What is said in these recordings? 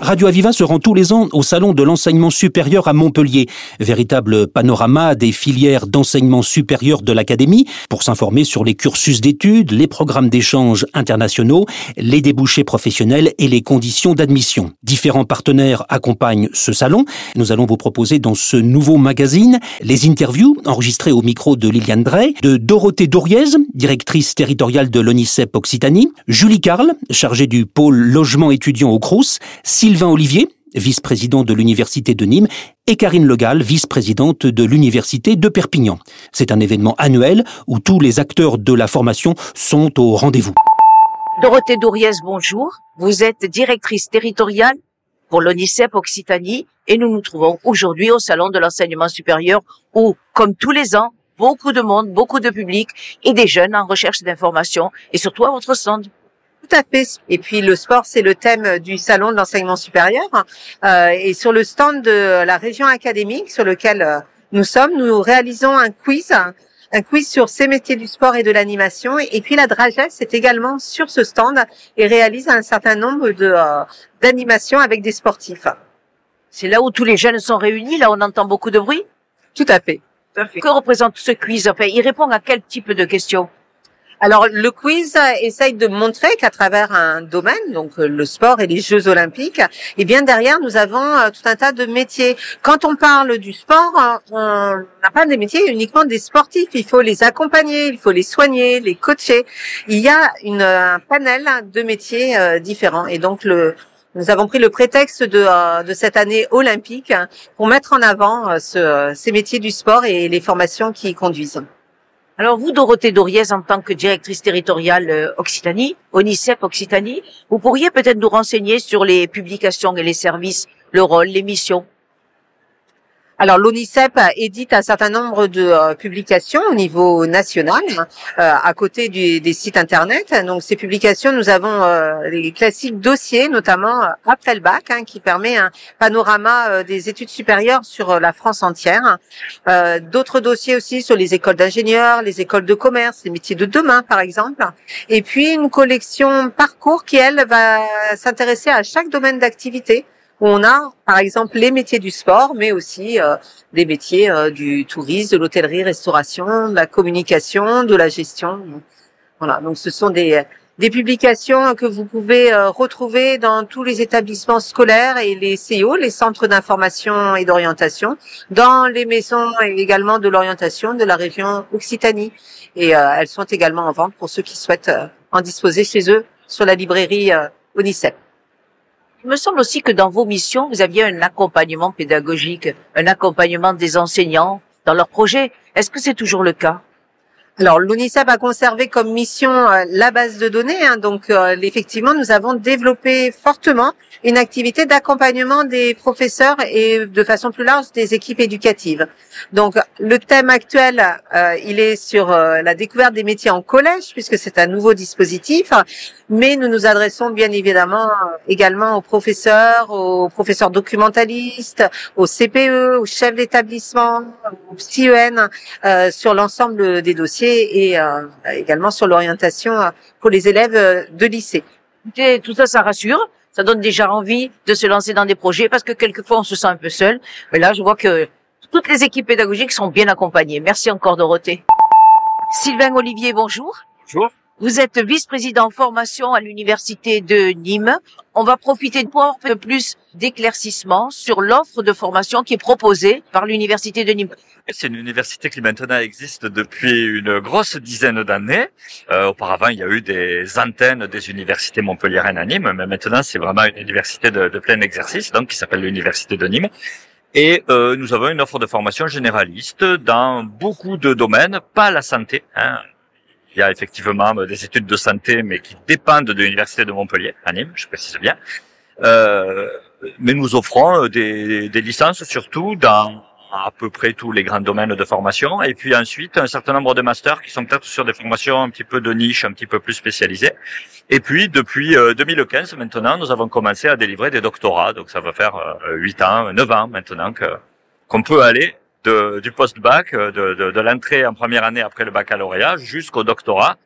Radio Aviva se rend tous les ans au Salon de l'enseignement supérieur à Montpellier, véritable panorama des filières d'enseignement supérieur de l'Académie, pour s'informer sur les cursus d'études, les programmes d'échanges internationaux, les débouchés professionnels et les conditions d'admission. Différents partenaires accompagnent ce salon. Nous allons vous proposer dans ce nouveau magazine les interviews enregistrées au micro de Liliane Drey, de Dorothée Doriez, directrice territoriale de l'ONICEP Occitanie, Julie Carle, chargée du pôle logement étudiant au Crous, Sylvain Olivier, vice-président de l'Université de Nîmes, et Karine Legal, vice-présidente de l'Université de Perpignan. C'est un événement annuel où tous les acteurs de la formation sont au rendez-vous. Dorothée Douriez, bonjour. Vous êtes directrice territoriale pour l'ONICEP Occitanie et nous nous trouvons aujourd'hui au Salon de l'enseignement supérieur où, comme tous les ans, beaucoup de monde, beaucoup de public et des jeunes en recherche d'informations et surtout à votre stand. Tout à fait. Et puis le sport, c'est le thème du salon de l'enseignement supérieur. Euh, et sur le stand de la région académique sur lequel euh, nous sommes, nous réalisons un quiz, un quiz sur ces métiers du sport et de l'animation. Et puis la Dragesse est également sur ce stand et réalise un certain nombre de euh, d'animations avec des sportifs. C'est là où tous les jeunes sont réunis, là on entend beaucoup de bruit? Tout à fait. Que représente ce quiz? Enfin, il répond à quel type de questions? Alors le quiz essaye de montrer qu'à travers un domaine, donc euh, le sport et les Jeux olympiques, et bien derrière nous avons euh, tout un tas de métiers. Quand on parle du sport, euh, on n'a pas des métiers uniquement des sportifs. Il faut les accompagner, il faut les soigner, les coacher. Il y a une, un panel de métiers différents. Et donc le nous avons pris le prétexte de, de cette année olympique pour mettre en avant ce- ces métiers du sport et les formations qui y conduisent. Alors vous, Dorothée Doriez, en tant que directrice territoriale euh, Occitanie, ONICEP Occitanie, vous pourriez peut-être nous renseigner sur les publications et les services, le rôle, les missions. Alors l'ONICEP édite un certain nombre de euh, publications au niveau national, euh, à côté du- des sites internet. Donc ces publications, nous avons euh, les classiques dossiers, notamment après le bac, hein, qui permet un panorama des études supérieures sur la France entière. D'autres dossiers aussi sur les écoles d'ingénieurs, les écoles de commerce, les métiers de demain, par exemple. Et puis une collection parcours qui elle va s'intéresser à chaque domaine d'activité où on a, par exemple, les métiers du sport, mais aussi euh, des métiers euh, du tourisme, de l'hôtellerie, restauration, de la communication, de la gestion. Voilà, donc ce sont des, des publications que vous pouvez euh, retrouver dans tous les établissements scolaires et les CO, les centres d'information et d'orientation, dans les maisons également de l'orientation de la région Occitanie. Et euh, elles sont également en vente pour ceux qui souhaitent euh, en disposer chez eux sur la librairie euh, Onicep. Il me semble aussi que dans vos missions, vous aviez un accompagnement pédagogique, un accompagnement des enseignants dans leurs projets. Est-ce que c'est toujours le cas? Alors, l'UNICEF a conservé comme mission euh, la base de données. hein. donc, euh, effectivement, nous avons développé fortement une activité d'accompagnement des professeurs et, de façon plus large, des équipes éducatives. Donc, le thème actuel, euh, il est sur euh, la découverte des métiers en collège, puisque c'est un nouveau dispositif. Mais nous nous adressons bien évidemment également aux professeurs, aux professeurs documentalistes, aux CPE, aux chefs d'établissement, aux PSIEN, euh, sur l'ensemble des dossiers et euh, également sur l'orientation euh, pour les élèves euh, de lycée. Tout ça, ça rassure. Ça donne déjà envie de se lancer dans des projets parce que quelquefois on se sent un peu seul. Mais là, je vois que toutes les équipes pédagogiques sont bien accompagnées. Merci encore, Dorothée. Sylvain Olivier, bonjour. Bonjour. Vous êtes vice-président formation à l'université de Nîmes. On va profiter pour avoir un peu plus d'éclaircissement sur l'offre de formation qui est proposée par l'université de Nîmes. C'est une université qui maintenant existe depuis une grosse dizaine d'années. Euh, auparavant, il y a eu des antennes des universités montpelliéraines à Nîmes, mais maintenant c'est vraiment une université de, de plein exercice, donc qui s'appelle l'université de Nîmes. Et euh, nous avons une offre de formation généraliste dans beaucoup de domaines, pas la santé. Hein. Il y a effectivement des études de santé, mais qui dépendent de l'université de Montpellier à Nîmes, je précise bien. Euh, mais nous offrons des, des licences surtout dans à peu près tous les grands domaines de formation. Et puis ensuite, un certain nombre de masters qui sont peut-être sur des formations un petit peu de niche, un petit peu plus spécialisées. Et puis, depuis euh, 2015, maintenant, nous avons commencé à délivrer des doctorats. Donc, ça va faire euh, 8 ans, 9 ans maintenant que qu'on peut aller de, du post-bac, de, de, de l'entrée en première année après le baccalauréat jusqu'au doctorat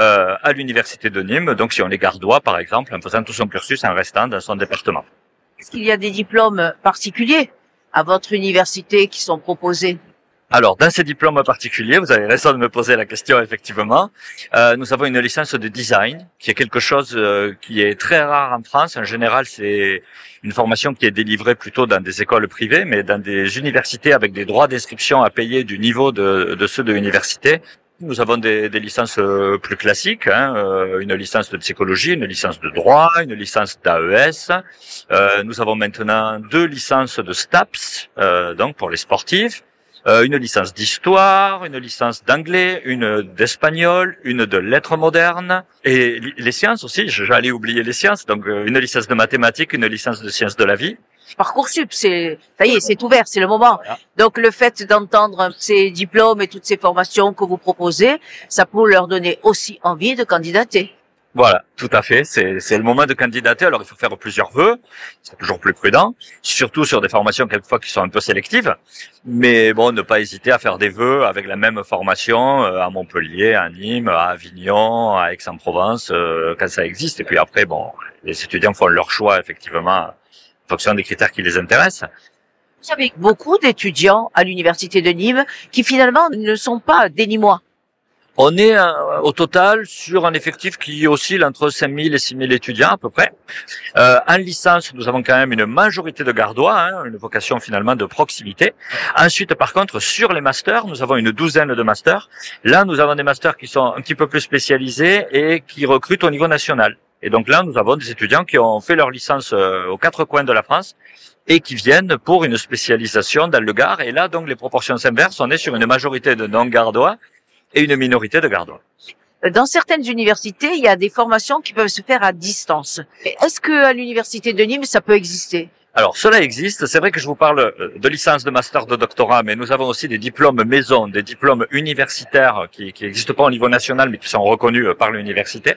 euh, à l'université de Nîmes. Donc si on est gardois, par exemple, en faisant tout son cursus en restant dans son département. Est-ce qu'il y a des diplômes particuliers à votre université qui sont proposés alors, dans ces diplômes particuliers, vous avez raison de me poser la question, effectivement. Euh, nous avons une licence de design, qui est quelque chose euh, qui est très rare en France. En général, c'est une formation qui est délivrée plutôt dans des écoles privées, mais dans des universités avec des droits d'inscription à payer du niveau de, de ceux de l'université. Nous avons des, licences euh, plus classiques, hein, euh, une licence de psychologie, une licence de droit, une licence d'AES. Euh, nous avons maintenant deux licences de STAPS, donc pour les sportifs. Euh, une licence d'histoire, une licence d'anglais, une d'espagnol, une de lettres modernes et les sciences aussi. J'allais oublier les sciences, donc euh, une licence de mathématiques, une licence de sciences de la vie. Parcoursup, c'est ça y est, c'est ouvert, c'est le moment. Donc le fait d'entendre ces diplômes et toutes ces formations que vous proposez, ça peut leur donner aussi envie de candidater. Voilà, tout à fait. C'est le moment de candidater. Alors, il faut faire plusieurs vœux. C'est toujours plus prudent, surtout sur des formations quelquefois qui sont un peu sélectives. Mais bon, ne pas hésiter à faire des vœux avec la même formation euh, à Montpellier, à Nîmes, à Avignon, à Aix-en-Provence, euh, quand ça existe. Et puis après, bon, les étudiants font leur choix effectivement en fonction des critères qui les intéressent. Vous avez beaucoup d'étudiants à l'université de Nîmes qui finalement ne sont pas des Nîmois. On est euh, au total sur un effectif qui oscille entre 5000 et 6000 étudiants à peu près. Euh, en licence, nous avons quand même une majorité de gardois, hein, une vocation finalement de proximité. Ensuite, par contre, sur les masters, nous avons une douzaine de masters. Là, nous avons des masters qui sont un petit peu plus spécialisés et qui recrutent au niveau national. Et donc là, nous avons des étudiants qui ont fait leur licence euh, aux quatre coins de la France et qui viennent pour une spécialisation dans le Gard. Et là, donc, les proportions s'inversent. On est sur une majorité de non-gardois et une minorité de gardois. Dans certaines universités, il y a des formations qui peuvent se faire à distance. Est-ce que à l'université de Nîmes, ça peut exister? Alors, cela existe. C'est vrai que je vous parle euh, de licence, de master, de doctorat, mais nous avons aussi des diplômes maison, des diplômes universitaires qui n'existent pas au niveau national, mais qui sont reconnus euh, par l'université.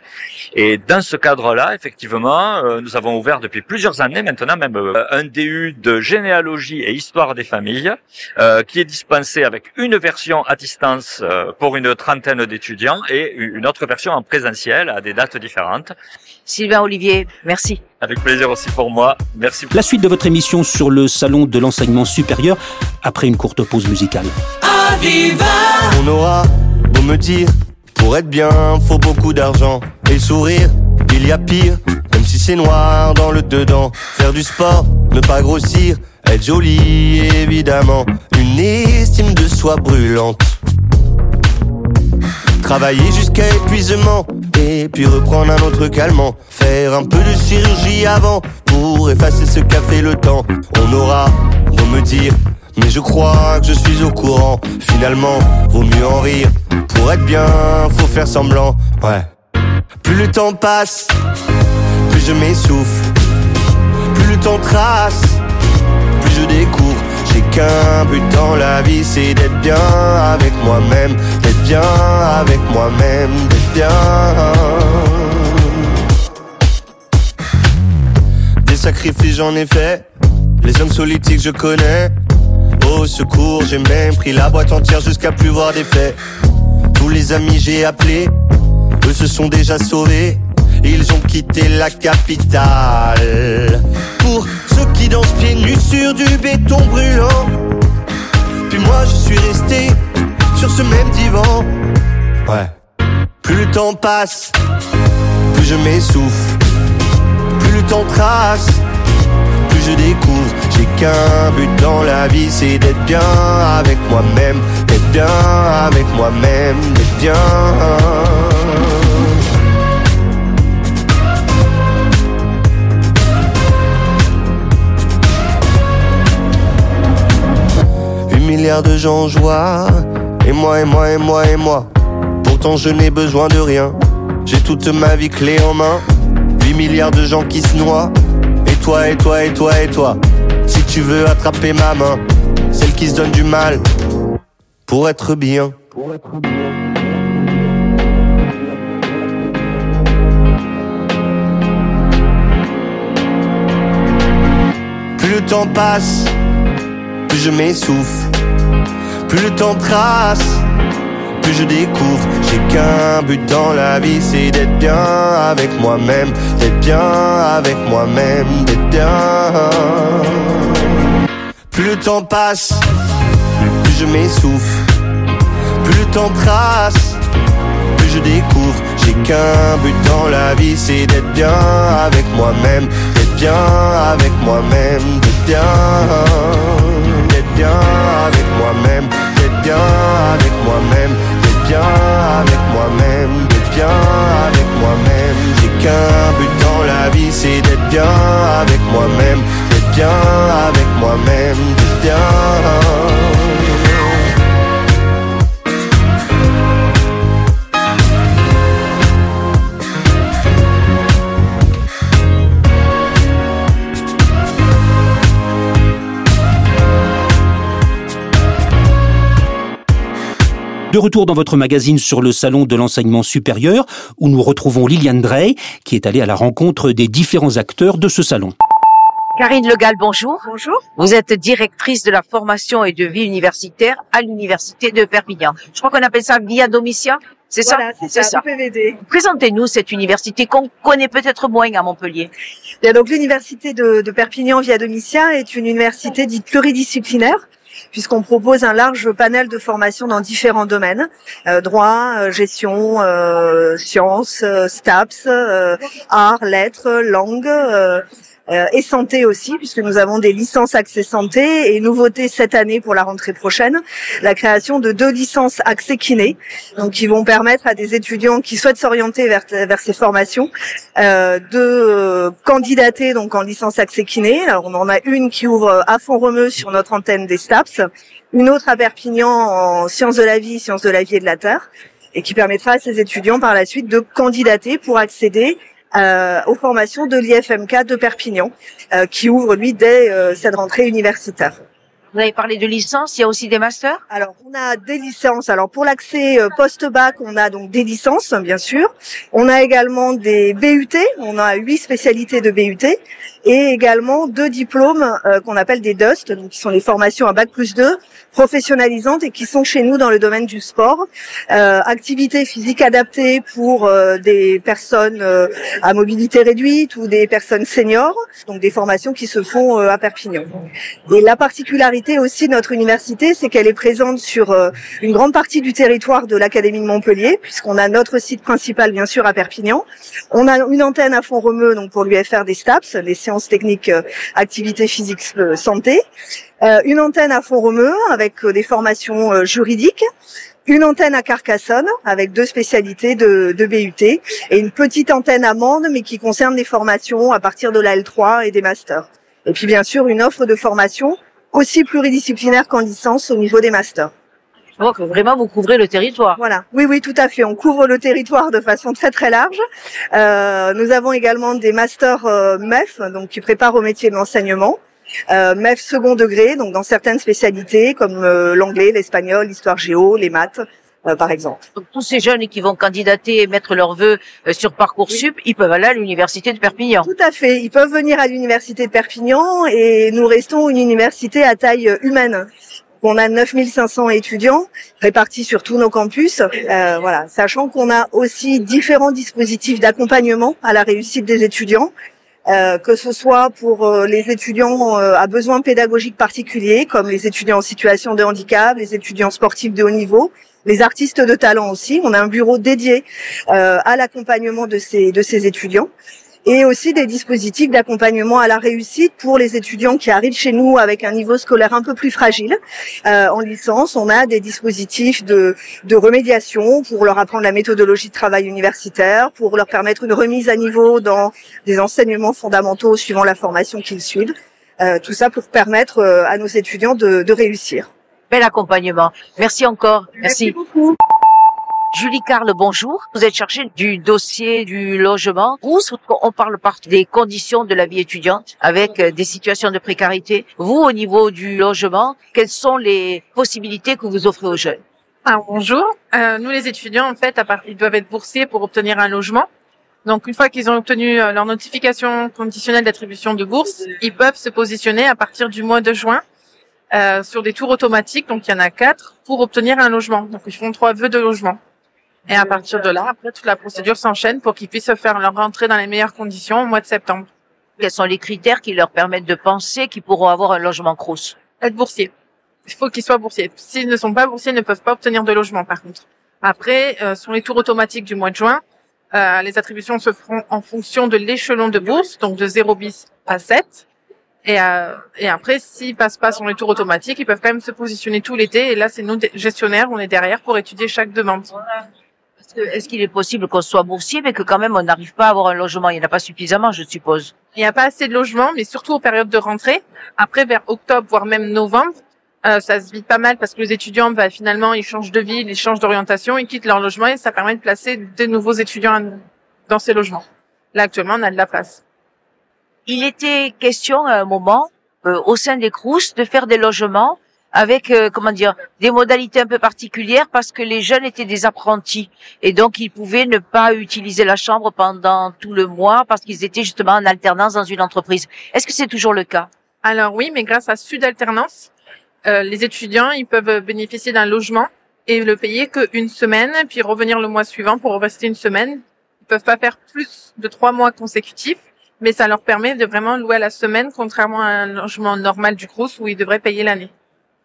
Et dans ce cadre-là, effectivement, euh, nous avons ouvert depuis plusieurs années maintenant même un DU de généalogie et histoire des familles, qui est dispensé avec une version à distance pour une trentaine d'étudiants et une autre version en présentiel à des dates différentes. Sylvain Olivier, merci. Avec plaisir aussi pour moi. Merci. La suite de votre émission sur le salon de l'enseignement supérieur après une courte pause musicale. On aura beau me dire, pour être bien, faut beaucoup d'argent et sourire. Il y a pire, même si c'est noir dans le dedans. Faire du sport, ne pas grossir, être joli évidemment. Une estime de soi brûlante. Travailler jusqu'à épuisement puis reprendre un autre calmant. Faire un peu de chirurgie avant pour effacer ce qu'a fait le temps. On aura beau me dire, mais je crois que je suis au courant. Finalement, vaut mieux en rire. Pour être bien, faut faire semblant. Ouais. Plus le temps passe, plus je m'essouffle. Plus le temps trace, plus je découvre j'ai qu'un but dans la vie, c'est d'être bien avec moi-même, d'être bien avec moi-même, bien. Des sacrifices j'en ai fait, les hommes politiques je connais. Au secours, j'ai même pris la boîte entière jusqu'à plus voir des faits. Tous les amis j'ai appelés, eux se sont déjà sauvés. Ils ont quitté la capitale Pour ceux qui dansent pieds nus sur du béton brûlant Puis moi je suis resté sur ce même divan Ouais Plus le temps passe Plus je m'essouffle Plus le temps trace Plus je découvre J'ai qu'un but dans la vie C'est d'être bien avec moi-même D'être bien avec moi-même D'être bien 8 milliards de gens joie. Et moi, et moi, et moi, et moi. Pourtant, je n'ai besoin de rien. J'ai toute ma vie clé en main. 8 milliards de gens qui se noient. Et toi, et toi, et toi, et toi. Si tu veux attraper ma main, celle qui se donne du mal. Pour être bien. Pour être bien. Plus le temps passe, plus je m'essouffle Plus le temps trace, je découvre. J'ai qu'un but dans la vie, c'est d'être bien avec moi-même, d'être bien avec moi-même, d'être bien. Plus le temps passe, plus je m'essouffle. Plus le temps trace, plus je découvre. J'ai qu'un but dans la vie, c'est d'être bien avec moi-même, d'être bien avec moi-même, d'être bien, d'être bien avec moi-même, d'être bien avec moi-même, bien avec moi-même, d'être bien avec moi-même. J'ai qu'un but dans la vie, c'est d'être bien avec moi-même, d'être bien avec moi-même, d'être bien. De retour dans votre magazine sur le salon de l'enseignement supérieur, où nous retrouvons Liliane Drey, qui est allée à la rencontre des différents acteurs de ce salon. Karine Legal, bonjour. Bonjour. Vous êtes directrice de la formation et de vie universitaire à l'université de Perpignan. Je crois qu'on appelle ça Via Domitia. C'est Voilà, ça c'est ça, PVD. Présentez-nous cette université qu'on connaît peut-être moins à Montpellier. Bien, donc l'université de, de Perpignan via Domitia est une université dite pluridisciplinaire puisqu'on propose un large panel de formations dans différents domaines euh, droit, euh, gestion, euh, sciences, STAPS, arts, lettres, langues. Euh, et santé aussi, puisque nous avons des licences accès santé et nouveauté cette année pour la rentrée prochaine, la création de deux licences accès kiné, donc qui vont permettre à des étudiants qui souhaitent s'orienter vers, vers ces formations euh, de euh, candidater donc en licence accès kiné. Alors, on en a une qui ouvre à Font-Romeu sur notre antenne des STAPS, une autre à Perpignan en sciences de la vie, sciences de la vie et de la terre, et qui permettra à ces étudiants par la suite de candidater pour accéder aux formations de l'IFMK de Perpignan, euh, qui ouvre lui dès euh, cette rentrée universitaire. Vous avez parlé de licence, il y a aussi des masters Alors, on a des licences. Alors, pour l'accès euh, post-bac, on a donc des licences, bien sûr. On a également des BUT. On a huit spécialités de BUT. Et également deux diplômes euh, qu'on appelle des DUST, donc qui sont les formations à bac plus 2, professionnalisantes et qui sont chez nous dans le domaine du sport. Euh, activité physique adaptée pour euh, des personnes euh, à mobilité réduite ou des personnes seniors. Donc, des formations qui se font euh, à Perpignan. Et la particularité aussi de notre université, c'est qu'elle est présente sur euh, une grande partie du territoire de l'Académie de Montpellier, puisqu'on a notre site principal bien sûr à Perpignan. On a une antenne à Font-Romeu, donc pour l'UFR des STAPS, les sciences techniques, euh, activités physiques, euh, santé. Une antenne à Font-Romeu avec des formations juridiques. Une antenne à Carcassonne avec deux spécialités de, de BUT et une petite antenne à Mende mais qui concerne des formations à partir de la L3 et des masters. Et puis bien sûr une offre de formation aussi pluridisciplinaire qu'en licence au niveau des masters. Que vraiment vous couvrez le territoire. Voilà. Oui, oui, tout à fait. On couvre le territoire de façon très très large. Euh, nous avons également des masters euh, MEF, donc qui préparent au métier de l'enseignement. Euh, MEF second degré, donc dans certaines spécialités comme euh, l'anglais, l'espagnol, l'histoire géo, les maths, par exemple. Donc, tous ces jeunes qui vont candidater et mettre leurs vœux euh, sur Parcoursup, ils peuvent aller à l'université de Perpignan. Tout à fait. Ils peuvent venir à l'université de Perpignan et nous restons une université à taille euh, humaine. On a 9500 étudiants répartis sur tous nos campus, euh, voilà, sachant qu'on a aussi différents dispositifs d'accompagnement à la réussite des étudiants, euh, que ce soit pour euh, les étudiants euh, à besoins pédagogiques particuliers, comme les étudiants en situation de handicap, les étudiants sportifs de haut niveau, les artistes de talent aussi. On a un bureau dédié euh, à l'accompagnement de ces de ces étudiants et aussi des dispositifs d'accompagnement à la réussite pour les étudiants qui arrivent chez nous avec un niveau scolaire un peu plus fragile. Euh, en licence, on a des dispositifs de, de remédiation pour leur apprendre la méthodologie de travail universitaire, pour leur permettre une remise à niveau dans des enseignements fondamentaux suivant la formation qu'ils suivent. Euh, tout ça pour permettre euh, à nos étudiants de, de réussir. Bel accompagnement. Merci encore. Merci. beaucoup. Julie Carle, bonjour. Vous êtes chargée du dossier du logement. Où on parle par des conditions de la vie étudiante avec euh, des situations de précarité. Vous, au niveau du logement, quelles sont les possibilités que vous offrez aux jeunes? Alors, bonjour. Euh, nous, les étudiants, en fait, à part, ils doivent être boursiers pour obtenir un logement. Donc, une fois qu'ils ont obtenu euh, leur notification conditionnelle d'attribution de bourse, ils peuvent se positionner à partir du mois de juin euh, sur des tours automatiques, donc il y en a quatre, pour obtenir un logement. Donc ils font trois vœux de logement. Et à partir de là, après, toute la procédure s'enchaîne pour qu'ils puissent faire leur rentrée dans les meilleures conditions au mois de septembre. Quels sont les critères qui leur permettent de penser qu'ils pourront avoir un logement Crous Être boursier. Il faut qu'ils soient boursiers. S'ils ne sont pas boursiers, ils ne peuvent pas obtenir de logement, par contre. Après, euh, sur les tours automatiques du mois de juin, euh, les attributions se feront en fonction de l'échelon de bourse, donc de 0 bis à 7. Et, euh, et après, s'ils passent pas sur les tours automatiques, ils peuvent quand même se positionner tout l'été. Et là, c'est nous, gestionnaires, on est derrière pour étudier chaque demande. Est-ce qu'il est possible qu'on soit boursier, mais que quand même on n'arrive pas à avoir un logement? Il n'y en a pas suffisamment, je suppose. Il n'y a pas assez de logements, mais surtout aux périodes de rentrée. Après, vers octobre, voire même novembre, euh, ça se vide pas mal parce que les étudiants, bah, finalement, ils changent de ville, ils changent d'orientation, ils quittent leur logement et ça permet de placer des nouveaux étudiants dans ces logements. Là, actuellement, on a de la place. Il était question à un moment, euh, au sein des CROUS, de faire des logements avec euh, comment dire des modalités un peu particulières parce que les jeunes étaient des apprentis et donc ils pouvaient ne pas utiliser la chambre pendant tout le mois parce qu'ils étaient justement en alternance dans une entreprise. Est-ce que c'est toujours le cas? Alors oui, mais grâce à Sud Alternance, euh, les étudiants ils peuvent bénéficier d'un logement et le payer qu'une semaine puis revenir le mois suivant pour rester une semaine. Ils peuvent pas faire plus de trois mois consécutifs mais ça leur permet de vraiment louer à la semaine, contrairement à un logement normal du Crous où ils devraient payer l'année.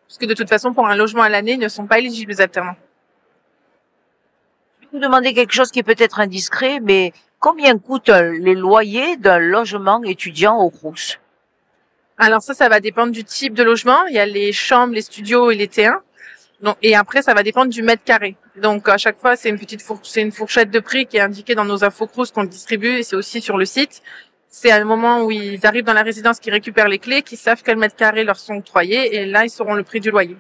Parce que de toute façon, pour un logement à l'année, ils ne sont pas éligibles les alternants. Je vais vous demander quelque chose qui est peut-être indiscret, mais combien coûtent les loyers d'un logement étudiant au Crous? Alors ça, ça va dépendre du type de logement. Il y a les chambres, les studios et les T1. Donc, et après, ça va dépendre du mètre carré. Donc, à chaque fois, c'est une petite c'est une fourchette de prix qui est indiquée dans nos infos qu'on distribue et c'est aussi sur le site c'est à un moment où ils arrivent dans la résidence qu'ils récupèrent les clés, qu'ils savent quel mètre carré leur sont octroyés, et là, ils sauront le prix du loyer.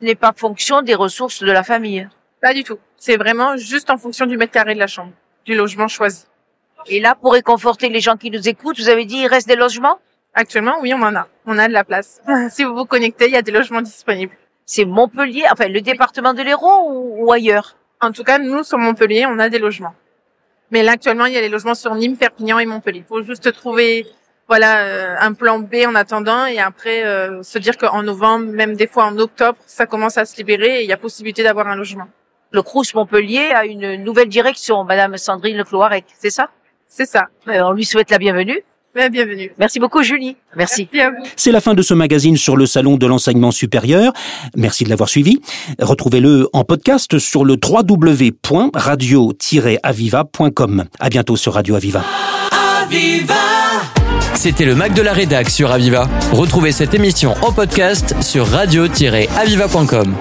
Ce n'est pas fonction des ressources de la famille. Pas du tout. C'est vraiment juste en fonction du mètre carré de la chambre, du logement choisi. Et là, pour réconforter les gens qui nous écoutent, vous avez dit il reste des logements? Actuellement, oui, on en a. On a de la place. si vous vous connectez, il y a des logements disponibles. C'est Montpellier, enfin le département de l'Hérault ou ailleurs? En tout cas, nous, sur Montpellier, on a des logements. Mais là, actuellement, il y a les logements sur Nîmes, Perpignan et Montpellier. Il faut juste trouver voilà euh, un plan B en attendant et après euh, se dire qu'en novembre, même des fois en octobre, ça commence à se libérer et il y a possibilité d'avoir un logement. Le Crous Montpellier a une nouvelle direction, Madame Sandrine Lecloirec, c'est ça? C'est ça. Euh, on lui souhaite la bienvenue. Bienvenue. Merci beaucoup, Julie. Merci. C'est la fin de ce magazine sur le salon de l'enseignement supérieur. Merci de l'avoir suivi. Retrouvez-le en podcast sur le www.radio-aviva.com. À bientôt sur Radio Aviva. Aviva C'était le Mac de la Rédac sur Aviva. Retrouvez cette émission en podcast sur radio-aviva.com.